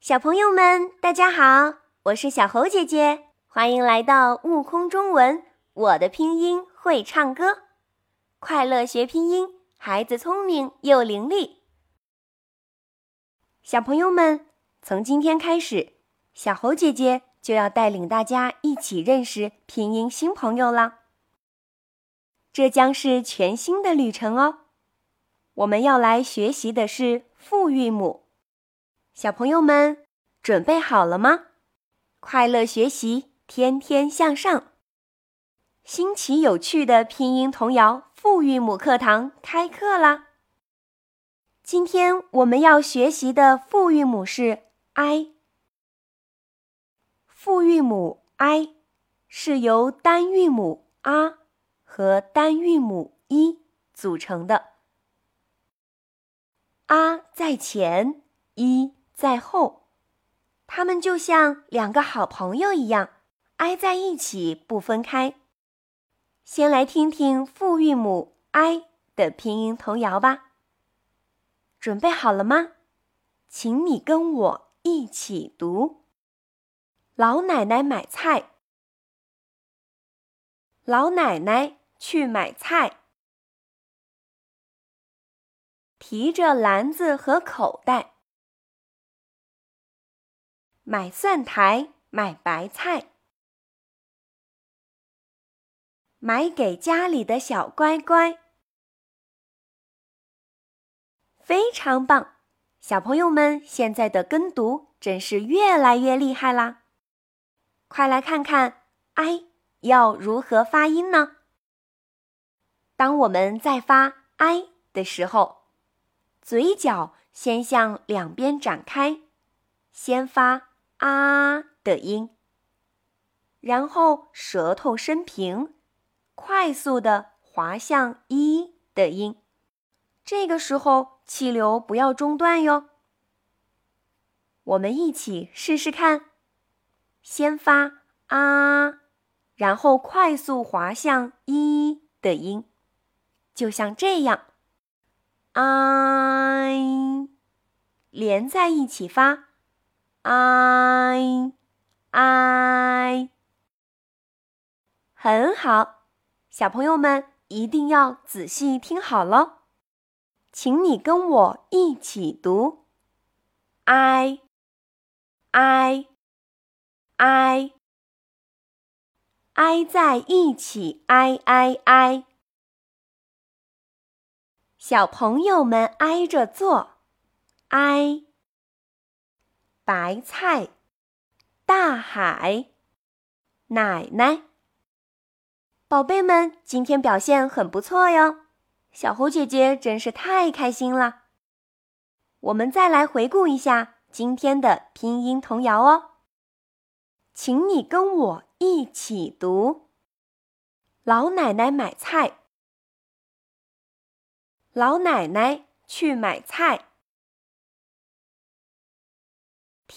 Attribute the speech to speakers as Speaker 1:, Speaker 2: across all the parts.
Speaker 1: 小朋友们，大家好，我是小猴姐姐，欢迎来到悟空中文。我的拼音会唱歌，快乐学拼音，孩子聪明又伶俐。小朋友们，从今天开始，小猴姐姐就要带领大家一起认识拼音新朋友了。这将是全新的旅程哦。我们要来学习的是复韵母。小朋友们准备好了吗？快乐学习，天天向上。新奇有趣的拼音童谣复韵母课堂开课啦！今天我们要学习的复韵母是 i。复韵母 i 是由单韵母 a 和单韵母 i 组成的，a 在前，i。在后，他们就像两个好朋友一样，挨在一起不分开。先来听听复韵母 i 的拼音童谣吧。准备好了吗？请你跟我一起读：老奶奶买菜，老奶奶去买菜，提着篮子和口袋。买蒜苔，买白菜，买给家里的小乖乖。非常棒，小朋友们现在的跟读真是越来越厉害啦！快来看看 “i” 要如何发音呢？当我们在发 “i” 的时候，嘴角先向两边展开，先发。啊的音，然后舌头伸平，快速的滑向一的音。这个时候气流不要中断哟。我们一起试试看，先发啊，然后快速滑向一的音，就像这样，啊，连在一起发啊。I i，很好，小朋友们一定要仔细听好了，请你跟我一起读：i i i，挨在一起，i i i，小朋友们挨着坐，i。白菜，大海，奶奶，宝贝们，今天表现很不错哟！小猴姐姐真是太开心了。我们再来回顾一下今天的拼音童谣哦，请你跟我一起读：老奶奶买菜，老奶奶去买菜。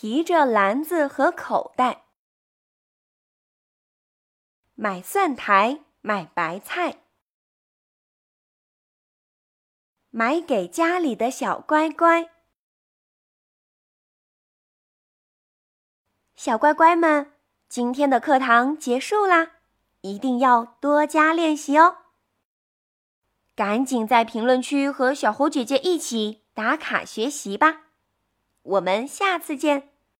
Speaker 1: 提着篮子和口袋，买蒜苔，买白菜，买给家里的小乖乖。小乖乖们，今天的课堂结束啦，一定要多加练习哦！赶紧在评论区和小猴姐姐一起打卡学习吧！我们下次见。